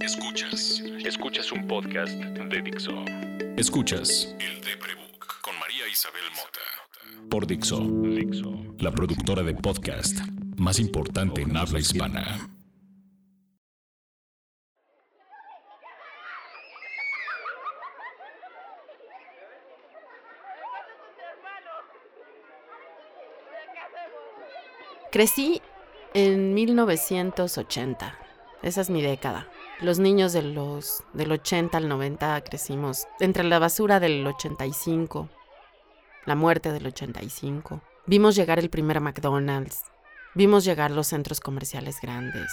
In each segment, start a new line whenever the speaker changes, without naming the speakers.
Escuchas. Escuchas un podcast de Dixo. Escuchas El de Prebook con María Isabel Mota. Por Dixo. Dixo. La productora de podcast más importante en habla hispana.
Crecí en 1980. Esa es mi década. Los niños de los, del 80 al 90 crecimos entre la basura del 85, la muerte del 85. Vimos llegar el primer McDonald's. Vimos llegar los centros comerciales grandes.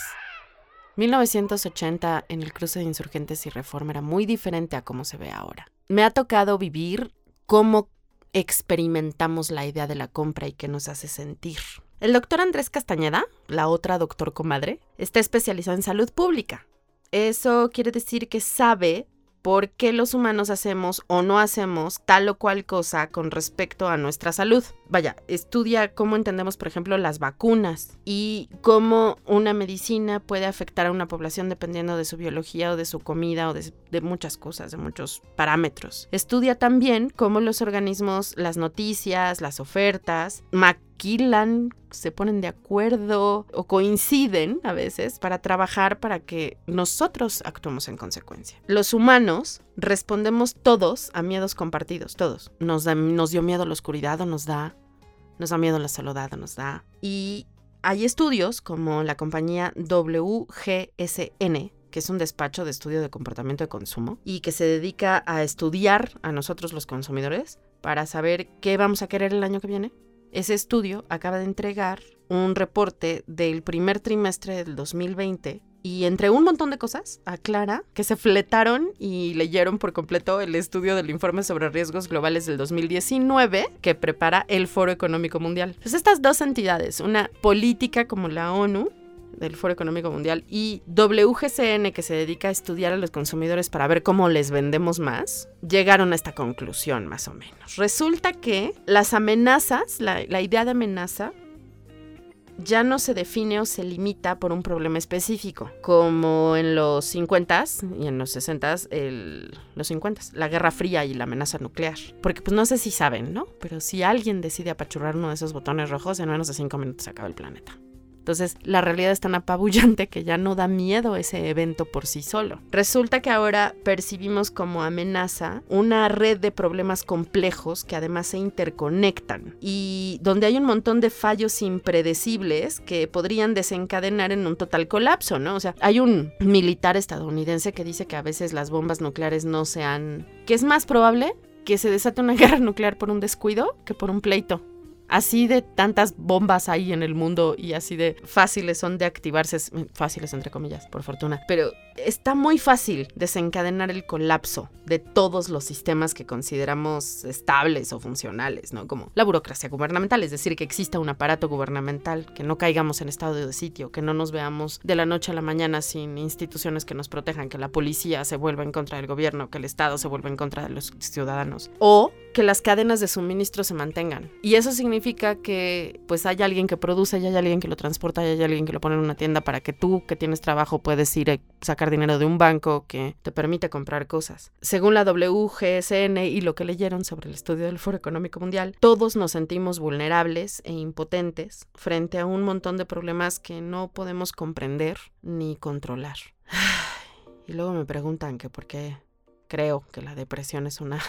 1980 en el cruce de insurgentes y reforma era muy diferente a cómo se ve ahora. Me ha tocado vivir cómo experimentamos la idea de la compra y qué nos hace sentir. El doctor Andrés Castañeda, la otra doctor comadre, está especializado en salud pública. Eso quiere decir que sabe por qué los humanos hacemos o no hacemos tal o cual cosa con respecto a nuestra salud. Vaya, estudia cómo entendemos, por ejemplo, las vacunas y cómo una medicina puede afectar a una población dependiendo de su biología o de su comida o de, muchas cosas, de muchos parámetros. Estudia también cómo los organismos, las noticias, las ofertas, maquilan, se ponen de acuerdo o coinciden a veces para trabajar para que nosotros actuemos en consecuencia. Los humanos respondemos todos a miedos compartidos, todos. Nos, nos dio miedo la oscuridad o nos da, nos da miedo la soledad nos da. Y hay estudios como la compañía WGSN, que es un despacho de estudio de comportamiento de consumo y que se dedica a estudiar a nosotros los consumidores para saber qué vamos a querer el año que viene ese estudio acaba de entregar un reporte del primer trimestre del 2020 y entre un montón de cosas aclara que se fletaron y leyeron por completo el estudio del informe sobre riesgos globales del 2019 que prepara el Foro Económico Mundial. Pues estas dos entidades, una política como la ONU del Foro Económico Mundial y WGCN, que se dedica a estudiar a los consumidores para ver cómo les vendemos más, llegaron a esta conclusión más o menos. Resulta que las amenazas, la, idea de amenaza, ya no se define o se limita por un problema específico, como en los 50s y en los 60s, los 50s, la Guerra Fría y la amenaza nuclear. Porque pues no sé si saben, ¿no? Pero si alguien decide apachurrar uno de esos botones rojos, en menos de 5 minutos se acaba el planeta. Entonces, la realidad es tan apabullante que ya no da miedo ese evento por sí solo. Resulta que ahora percibimos como amenaza una red de problemas complejos que además se interconectan y donde hay un montón de fallos impredecibles que podrían desencadenar en un total colapso, ¿no? O sea, hay un militar estadounidense que dice que a veces las bombas nucleares no sean... que es más probable que se desate una guerra nuclear por un descuido que por un pleito. Así de tantas bombas hay en el mundo y así de fáciles son de activarse, fáciles entre comillas, por fortuna, pero está muy fácil desencadenar el colapso de todos los sistemas que consideramos estables o funcionales, ¿no? Como la burocracia gubernamental, es decir, que exista un aparato gubernamental, que no caigamos en estado de sitio, que no nos veamos de la noche a la mañana sin instituciones que nos protejan, que la policía se vuelva en contra del gobierno, que el Estado se vuelva en contra de los ciudadanos, o que las cadenas de suministro se mantengan. Y eso significa que pues hay alguien que produce, y hay alguien que lo transporta, y hay alguien que lo pone en una tienda para que tú que tienes trabajo puedes ir a sacar dinero de un banco que te permite comprar cosas. Según la WGSN y lo que leyeron sobre el estudio del Foro Económico Mundial, todos nos sentimos vulnerables e impotentes frente a un montón de problemas que no podemos comprender ni controlar. Y luego me preguntan que por qué creo que la depresión es una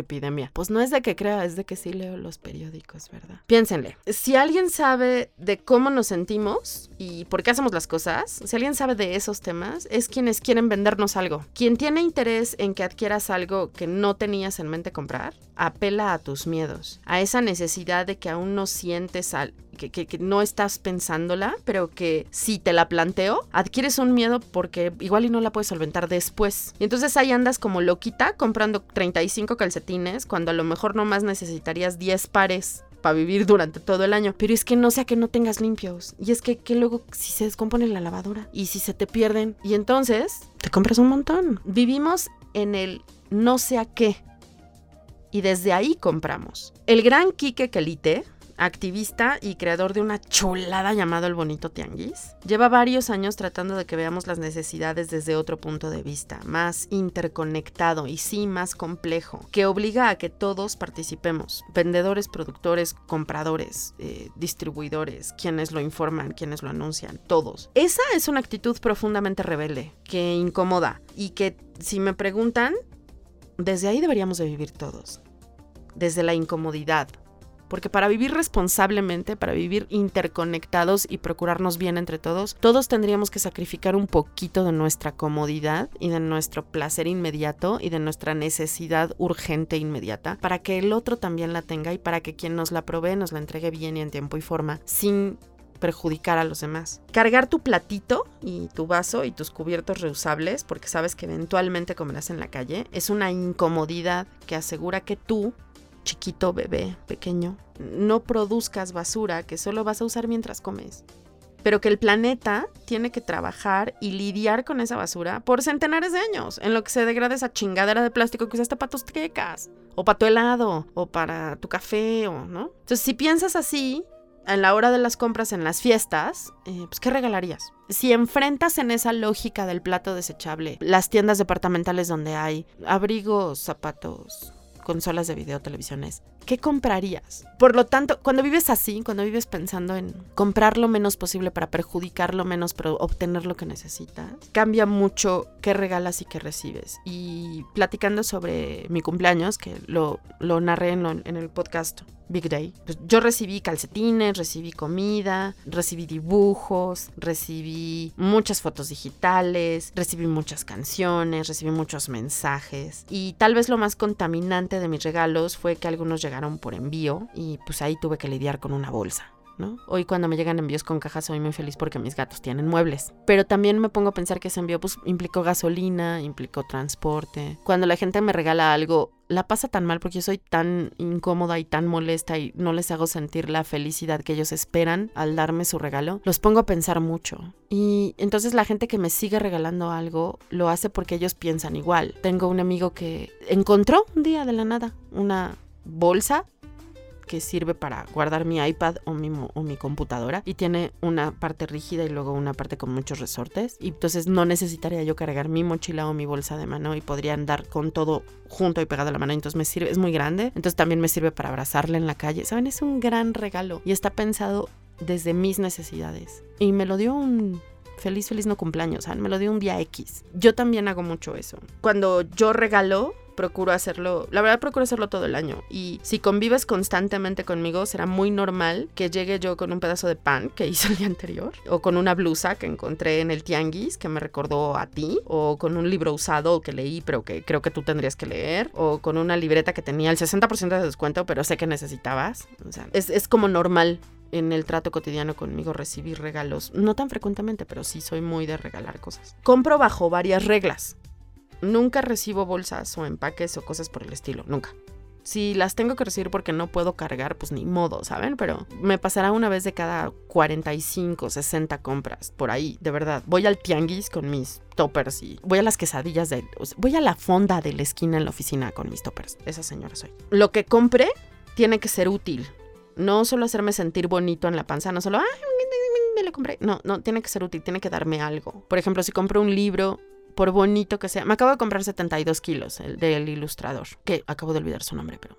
epidemia. Pues no es de que crea, es de que sí leo los periódicos, ¿verdad? Piénsenle, si alguien sabe de cómo nos sentimos y por qué hacemos las cosas, si alguien sabe de esos temas, es quienes quieren vendernos algo. Quien tiene interés en que adquieras algo que no tenías en mente comprar, apela a tus miedos, a esa necesidad de que aún no sientes al que, no estás pensándola, pero que si te la planteo, adquieres un miedo porque igual y no la puedes solventar después. Y entonces ahí andas como loquita comprando 35 calcetines cuando a lo mejor nomás necesitarías 10 pares para vivir durante todo el año. Pero es que no sea que no tengas limpios. Y es que, que luego si se descompone la lavadora y si se te pierden. Y entonces te compras un montón. Vivimos en el no sé a qué. Y desde ahí compramos. El gran Quique Quelite activista y creador de una chulada llamado El Bonito Tianguis, lleva varios años tratando de que veamos las necesidades desde otro punto de vista, más interconectado y sí más complejo, que obliga a que todos participemos, vendedores, productores, compradores, eh, distribuidores, quienes lo informan, quienes lo anuncian, todos. Esa es una actitud profundamente rebelde, que incomoda y que si me preguntan, desde ahí deberíamos de vivir todos, desde la incomodidad, porque para vivir responsablemente, para vivir interconectados y procurarnos bien entre todos, todos tendríamos que sacrificar un poquito de nuestra comodidad y de nuestro placer inmediato y de nuestra necesidad urgente inmediata para que el otro también la tenga y para que quien nos la provee nos la entregue bien y en tiempo y forma, sin perjudicar a los demás. Cargar tu platito y tu vaso y tus cubiertos reusables, porque sabes que eventualmente comerás en la calle, es una incomodidad que asegura que tú chiquito, bebé, pequeño, no produzcas basura que solo vas a usar mientras comes. Pero que el planeta tiene que trabajar y lidiar con esa basura por centenares de años, en lo que se degrada esa chingadera de plástico que usaste para tus quecas, o para tu helado, o para tu café, o no. Entonces, si piensas así, en la hora de las compras en las fiestas, eh, pues ¿qué regalarías? Si enfrentas en esa lógica del plato desechable las tiendas departamentales donde hay abrigos, zapatos, consolas de video, televisiones, ¿qué comprarías? Por lo tanto, cuando vives así, cuando vives pensando en comprar lo menos posible para perjudicar lo menos, pero obtener lo que necesitas, cambia mucho qué regalas y qué recibes. Y platicando sobre mi cumpleaños, que lo, lo narré en, el podcast Big Day. Pues yo recibí calcetines, recibí comida, recibí dibujos, recibí muchas fotos digitales, recibí muchas canciones, recibí muchos mensajes. Y tal vez lo más contaminante de mis regalos fue que algunos llegaron por envío y pues ahí tuve que lidiar con una bolsa. Hoy cuando me llegan envíos con cajas soy muy feliz porque mis gatos tienen muebles. Pero también me pongo a pensar que ese envío pues implicó gasolina, implicó transporte. Cuando la gente me regala algo, la pasa tan mal porque yo soy tan incómoda y tan molesta y no les hago sentir la felicidad que ellos esperan al darme su regalo, los pongo a pensar mucho. Y entonces la gente que me sigue regalando algo lo hace porque ellos piensan igual. Tengo un amigo que encontró un día de la nada una bolsa que sirve para guardar mi iPad o mi, o mi computadora y tiene una parte rígida y luego una parte con muchos resortes. Y entonces no necesitaría yo cargar mi mochila o mi bolsa de mano y podría andar con todo junto y pegado a la mano. Entonces me sirve, es muy grande. Entonces también me sirve para abrazarle en la calle. Saben, es un gran regalo y está pensado desde mis necesidades. Y me lo dio un feliz, feliz no cumpleaños, ¿saben? Me lo dio un día X. Yo también hago mucho eso. Cuando yo regalo, procuro hacerlo, la verdad procuro hacerlo todo el año. Y si convives constantemente conmigo, será muy normal que llegue yo con un pedazo de pan que hice el día anterior, o con una blusa que encontré en el tianguis que me recordó a ti, o con un libro usado que leí pero que creo que tú tendrías que leer, o con una libreta que tenía el 60% de descuento pero sé que necesitabas. O sea, es, es como normal en el trato cotidiano conmigo recibir regalos. No tan frecuentemente, pero sí soy muy de regalar cosas. Compro bajo varias reglas. Nunca recibo bolsas o empaques o cosas por el estilo, nunca. Si las tengo que recibir porque no puedo cargar, pues ni modo, ¿saben? Pero me pasará una vez de cada 45, 60 compras, por ahí, de verdad. Voy al tianguis con mis toppers y voy a las quesadillas de... Voy a la fonda de la esquina en la oficina con mis toppers. Esa señora soy. Lo que compre tiene que ser útil. No solo hacerme sentir bonito en la panza, no solo, ay, me lo compré. No, no, tiene que ser útil, tiene que darme algo. Por ejemplo, si compro un libro por bonito que sea. Me acabo de comprar 72 kilos el del ilustrador, que acabo de olvidar su nombre, pero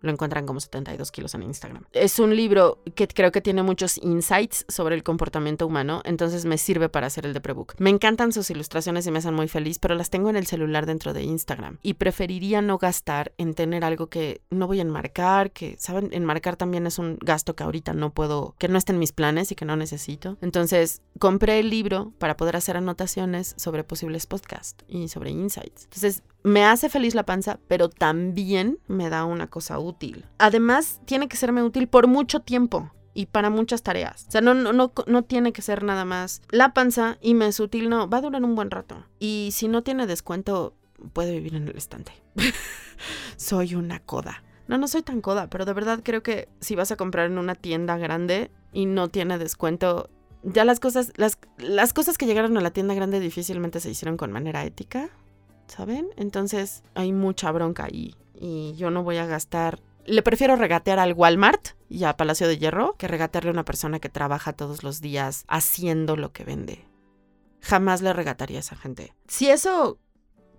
lo encuentran como 72 kilos en Instagram. Es un libro que creo que tiene muchos insights sobre el comportamiento humano, entonces me sirve para hacer el de prebook. Me encantan sus ilustraciones y me hacen muy feliz, pero las tengo en el celular dentro de Instagram. Y preferiría no gastar en tener algo que no voy a enmarcar, que, ¿saben? Enmarcar también es un gasto que ahorita no puedo, que no está en mis planes y que no necesito. Entonces, compré el libro para poder hacer anotaciones sobre posibles podcasts y sobre insights. Entonces, me hace feliz la panza, pero también me da una cosa útil. Además, tiene que serme útil por mucho tiempo y para muchas tareas. O sea, no, no, no, no tiene que ser nada más la panza y me es útil, no, va a durar un buen rato. Y si no tiene descuento, puede vivir en el estante. soy una coda. No, no soy tan coda, pero de verdad creo que si vas a comprar en una tienda grande y no tiene descuento, ya las cosas, las, las cosas que llegaron a la tienda grande difícilmente se hicieron con manera ética. ¿Saben? Entonces hay mucha bronca ahí y yo no voy a gastar le prefiero regatear al Walmart y a Palacio de Hierro que regatearle a una persona que trabaja todos los días haciendo lo que vende. Jamás le regataría a esa gente. Si eso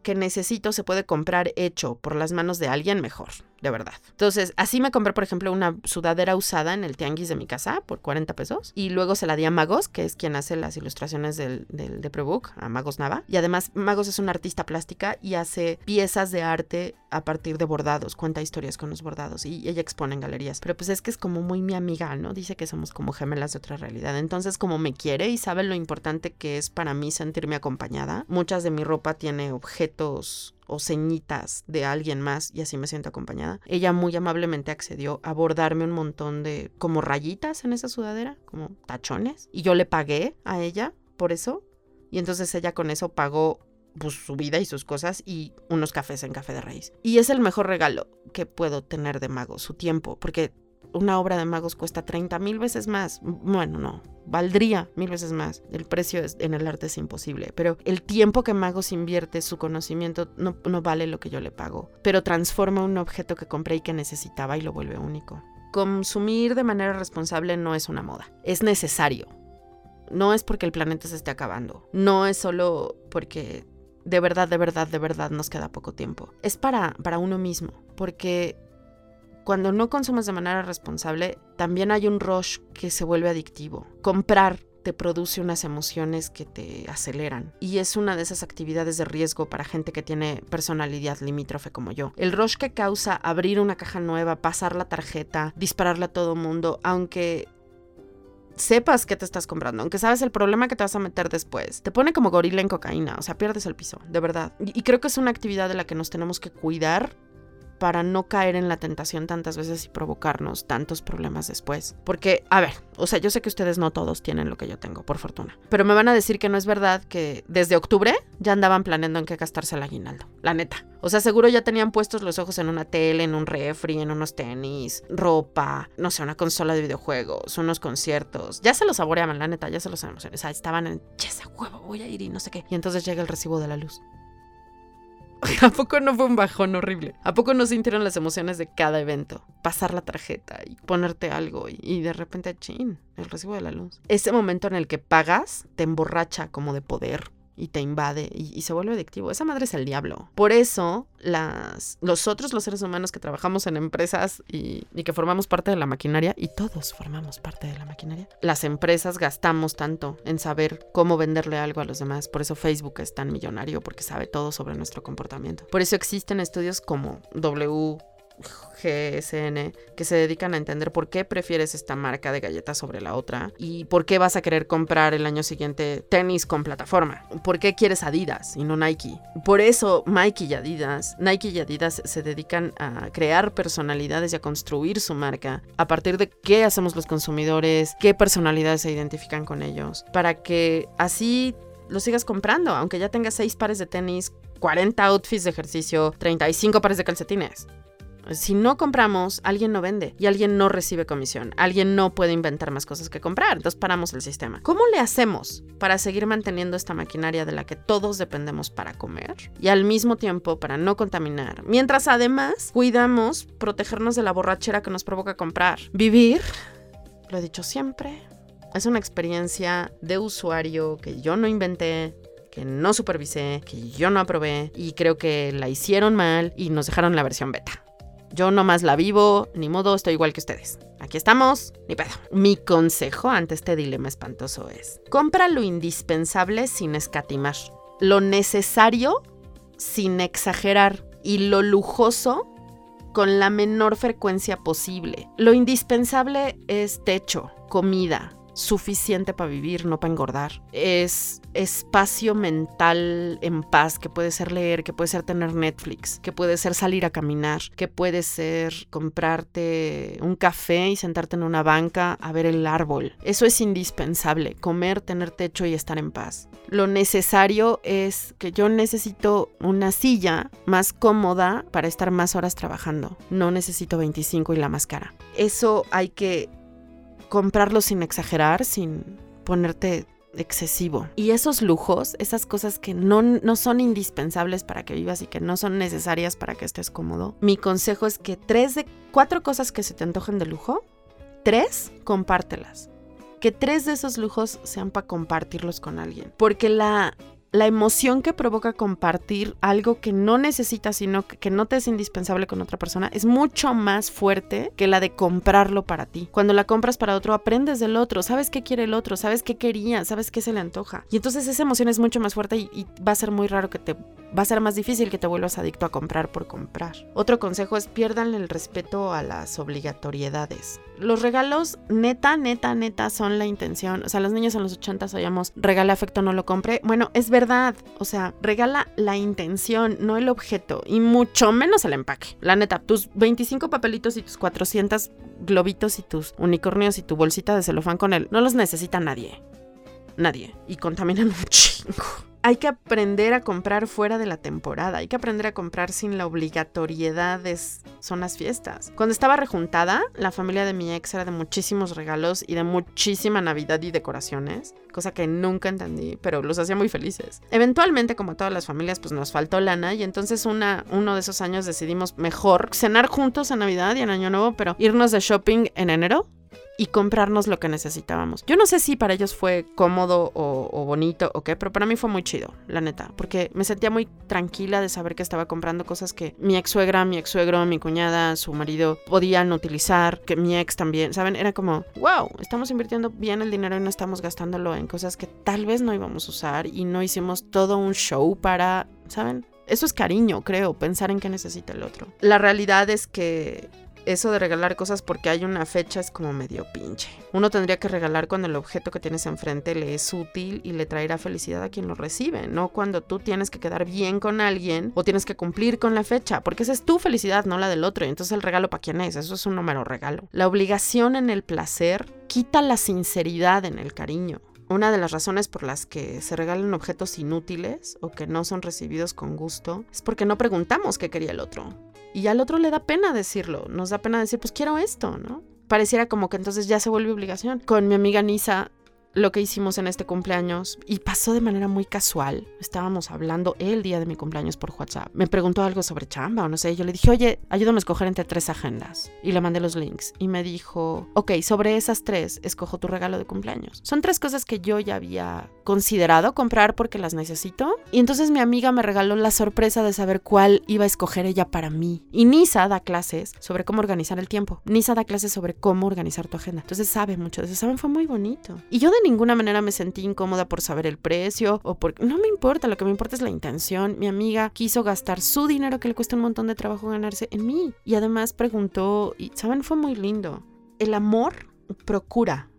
que necesito se puede comprar hecho por las manos de alguien mejor de verdad. Entonces, así me compré, por ejemplo, una sudadera usada en el tianguis de mi casa por 40 pesos. Y luego se la di a Magos, que es quien hace las ilustraciones del, del de Prebook, a Magos Nava. Y además, Magos es una artista plástica y hace piezas de arte a partir de bordados, cuenta historias con los bordados y ella expone en galerías. Pero pues es que es como muy mi amiga, ¿no? Dice que somos como gemelas de otra realidad. Entonces, como me quiere y sabe lo importante que es para mí sentirme acompañada, muchas de mi ropa tiene objetos o ceñitas de alguien más y así me siento acompañada. Ella muy amablemente accedió a bordarme un montón de como rayitas en esa sudadera, como tachones, y yo le pagué a ella por eso. Y entonces ella con eso pagó pues, su vida y sus cosas y unos cafés en café de raíz. Y es el mejor regalo que puedo tener de mago, su tiempo, porque una obra de magos cuesta 30 mil veces más. Bueno, no, valdría mil veces más. El precio en el arte es imposible, pero el tiempo que magos invierte, su conocimiento, no, no vale lo que yo le pago, pero transforma un objeto que compré y que necesitaba y lo vuelve único. Consumir de manera responsable no es una moda, es necesario. No es porque el planeta se esté acabando, no es solo porque de verdad, de verdad, de verdad nos queda poco tiempo. Es para, para uno mismo, porque cuando no consumes de manera responsable, también hay un rush que se vuelve adictivo. Comprar te produce unas emociones que te aceleran y es una de esas actividades de riesgo para gente que tiene personalidad limítrofe como yo. El rush que causa abrir una caja nueva, pasar la tarjeta, dispararle a todo mundo, aunque sepas que te estás comprando, aunque sabes el problema que te vas a meter después, te pone como gorila en cocaína, o sea, pierdes el piso, de verdad. Y, creo que es una actividad de la que nos tenemos que cuidar para no caer en la tentación tantas veces y provocarnos tantos problemas después. Porque, a ver, o sea, yo sé que ustedes no todos tienen lo que yo tengo, por fortuna. Pero me van a decir que no es verdad que desde octubre ya andaban planeando en qué gastarse el aguinaldo. La neta. O sea, seguro ya tenían puestos los ojos en una tele, en un refri, en unos tenis, ropa, no sé, una consola de videojuegos, unos conciertos. Ya se los saboreaban, la neta, ya se los emocionaban. O sea, estaban en, ya ese huevo, voy a ir y no sé qué. Y entonces llega el recibo de la luz. ¿A poco no fue un bajón horrible? ¿A poco no sintieron las emociones de cada evento? Pasar la tarjeta y ponerte algo y, de repente, chin, el recibo de la luz. Ese momento en el que pagas te emborracha como de poder, y te invade y, se vuelve adictivo. Esa madre es el diablo. Por eso, las, nosotros los seres humanos que trabajamos en empresas y, y, que formamos parte de la maquinaria, y todos formamos parte de la maquinaria, las empresas gastamos tanto en saber cómo venderle algo a los demás. Por eso Facebook es tan millonario, porque sabe todo sobre nuestro comportamiento. Por eso existen estudios como W GSN que se dedican a entender por qué prefieres esta marca de galletas sobre la otra y por qué vas a querer comprar el año siguiente tenis con plataforma. ¿Por qué quieres Adidas y no Nike? Por eso Nike y Adidas, Nike y Adidas se dedican a crear personalidades y a construir su marca a partir de qué hacemos los consumidores, qué personalidades se identifican con ellos, para que así lo sigas comprando, aunque ya tengas 6 pares de tenis, 40 outfits de ejercicio, 35 pares de calcetines. Si no compramos, alguien no vende y alguien no recibe comisión. Alguien no puede inventar más cosas que comprar. Entonces paramos el sistema. ¿Cómo le hacemos para seguir manteniendo esta maquinaria de la que todos dependemos para comer y al mismo tiempo para no contaminar? Mientras además cuidamos protegernos de la borrachera que nos provoca comprar. Vivir, lo he dicho siempre, es una experiencia de usuario que yo no inventé, que no supervisé, que yo no aprobé y creo que la hicieron mal y nos dejaron la versión beta. Yo nomás la vivo, ni modo, estoy igual que ustedes. Aquí estamos, ni pedo. Mi consejo ante este dilema espantoso es, compra lo indispensable sin escatimar, lo necesario sin exagerar y lo lujoso con la menor frecuencia posible. Lo indispensable es techo, comida, suficiente para vivir, no para engordar. Es espacio mental en paz, que puede ser leer, que puede ser tener Netflix, que puede ser salir a caminar, que puede ser comprarte un café y sentarte en una banca a ver el árbol. Eso es indispensable, comer, tener techo y estar en paz. Lo necesario es que yo necesito una silla más cómoda para estar más horas trabajando. No necesito 25 y la más cara. Eso hay que comprarlo sin exagerar, sin ponerte excesivo. Y esos lujos, esas cosas que no, no son indispensables para que vivas y que no son necesarias para que estés cómodo, mi consejo es que tres de cuatro cosas que se te antojen de lujo, tres, compártelas. Que tres de esos lujos sean para compartirlos con alguien. Porque la la emoción que provoca compartir algo que no necesitas, sino que, no te es indispensable con otra persona, es mucho más fuerte que la de comprarlo para ti. Cuando la compras para otro, aprendes del otro, sabes qué quiere el otro, sabes qué quería, sabes qué se le antoja. Y entonces esa emoción es mucho más fuerte y, y va a ser muy raro que te, va a ser más difícil que te vuelvas adicto a comprar por comprar. Otro consejo es pierdan el respeto a las obligatoriedades. Los regalos, neta, neta, neta, son la intención. O sea, los niños en los 80 oíamos regala afecto, no lo compre. Bueno, es verdad. O sea, regala la intención, no el objeto. Y mucho menos el empaque. La neta, tus 25 papelitos y tus 400 globitos y tus unicornios y tu bolsita de celofán con él, no los necesita nadie. Nadie. Y contaminan un chingo hay que aprender a comprar fuera de la temporada, hay que aprender a comprar sin la obligatoriedad de son las fiestas. Cuando estaba rejuntada, la familia de mi ex era de muchísimos regalos y de muchísima Navidad y decoraciones, cosa que nunca entendí, pero los hacía muy felices. Eventualmente, como todas las familias, pues nos faltó lana y entonces una, uno de esos años decidimos mejor cenar juntos en Navidad y en Año Nuevo, pero irnos de shopping en enero y comprarnos lo que necesitábamos. Yo no sé si para ellos fue cómodo o, bonito o qué, pero para mí fue muy chido, la neta, porque me sentía muy tranquila de saber que estaba comprando cosas que mi ex suegra, mi ex suegro, mi cuñada, su marido podían utilizar, que mi ex también, ¿saben? Era como, wow, estamos invirtiendo bien el dinero y no estamos gastándolo en cosas que tal vez no íbamos a usar y no hicimos todo un show para, ¿saben? Eso es cariño, creo, pensar en qué necesita el otro. La realidad es que eso de regalar cosas porque hay una fecha es como medio pinche. Uno tendría que regalar cuando el objeto que tienes enfrente le es útil y le traerá felicidad a quien lo recibe, no cuando tú tienes que quedar bien con alguien o tienes que cumplir con la fecha, porque esa es tu felicidad, no la del otro. Y entonces el regalo para quién es, eso es un número regalo. La obligación en el placer quita la sinceridad en el cariño. Una de las razones por las que se regalan objetos inútiles o que no son recibidos con gusto es porque no preguntamos qué quería el otro. Y al otro le da pena decirlo, nos da pena decir, pues quiero esto, ¿no? Pareciera como que entonces ya se vuelve obligación. Con mi amiga Nisa lo que hicimos en este cumpleaños y pasó de manera muy casual. Estábamos hablando el día de mi cumpleaños por WhatsApp. Me preguntó algo sobre chamba o no sé. Yo le dije, oye, ayúdame a escoger entre tres agendas. Y le mandé los links. Y me dijo, ok, sobre esas tres, escojo tu regalo de cumpleaños. Son tres cosas que yo ya había considerado comprar porque las necesito. Y entonces mi amiga me regaló la sorpresa de saber cuál iba a escoger ella para mí. Y Nisa da clases sobre cómo organizar el tiempo. Nisa da clases sobre cómo organizar tu agenda. Entonces sabe mucho de eso. Saben, fue muy bonito. Y yo de ninguna manera me sentí incómoda por saber el precio o por... No me importa, lo que me importa es la intención. Mi amiga quiso gastar su dinero que le cuesta un montón de trabajo ganarse en mí. Y además preguntó, y saben, fue muy lindo. El amor procura.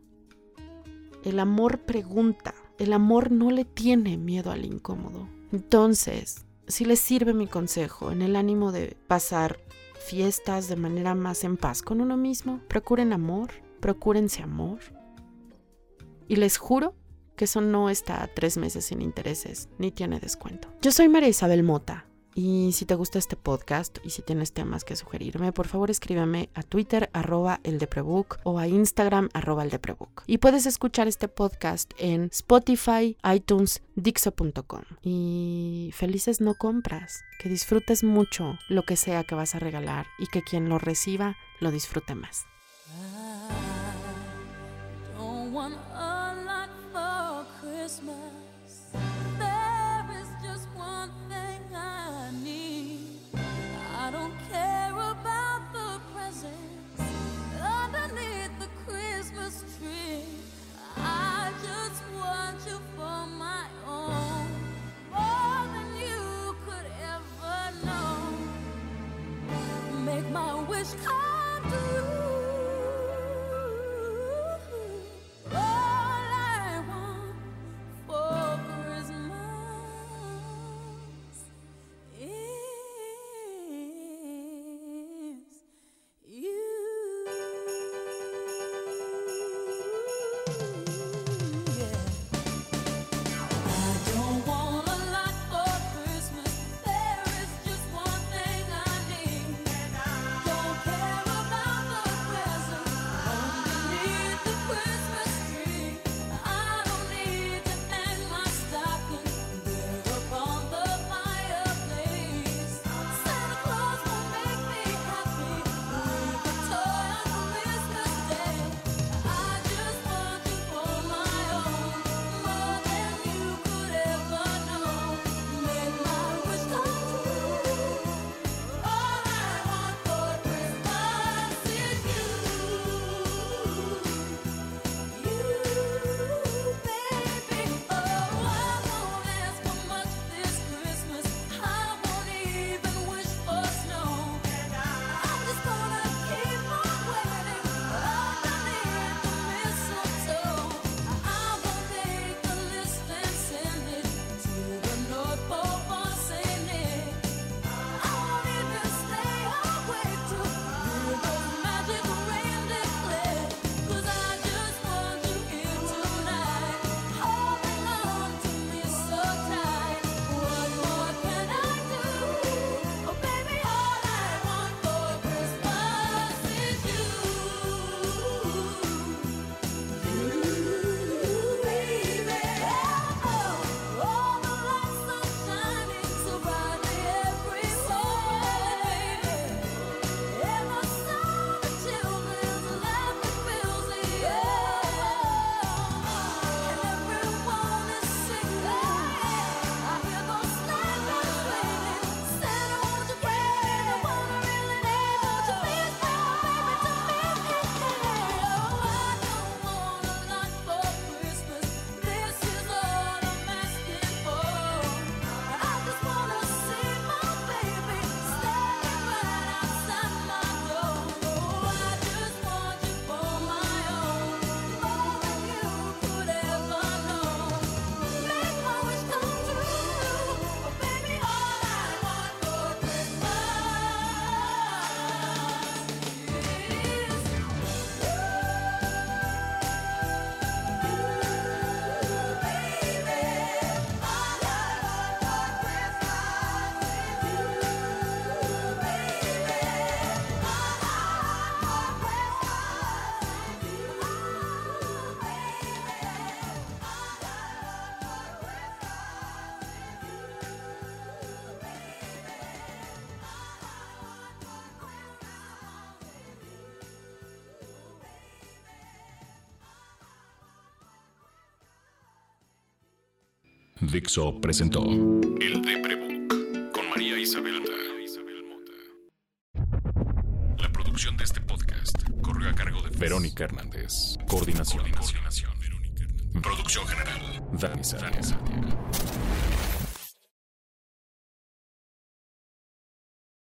El amor pregunta. El amor no le tiene miedo al incómodo. Entonces, si les sirve mi consejo en el ánimo de pasar fiestas de manera más en paz con uno mismo, procuren amor, procúrense amor, y les juro que eso no está tres meses sin intereses, ni tiene descuento. Yo soy María Isabel Mota. Y si te gusta este podcast y si tienes temas que sugerirme, por favor escríbeme a Twitter arroba el o a Instagram arroba el Y puedes escuchar este podcast en Spotify, iTunes, Dixo.com. Y felices no compras, que disfrutes mucho lo que sea que vas a regalar y que quien lo reciba lo disfrute más.
Dixo presentó El Deprebook con María Isabel Mota. La producción de este podcast corrió a cargo de Verónica Hernández. Coordinación. Coordinación. Producción general. Dani Sánchez.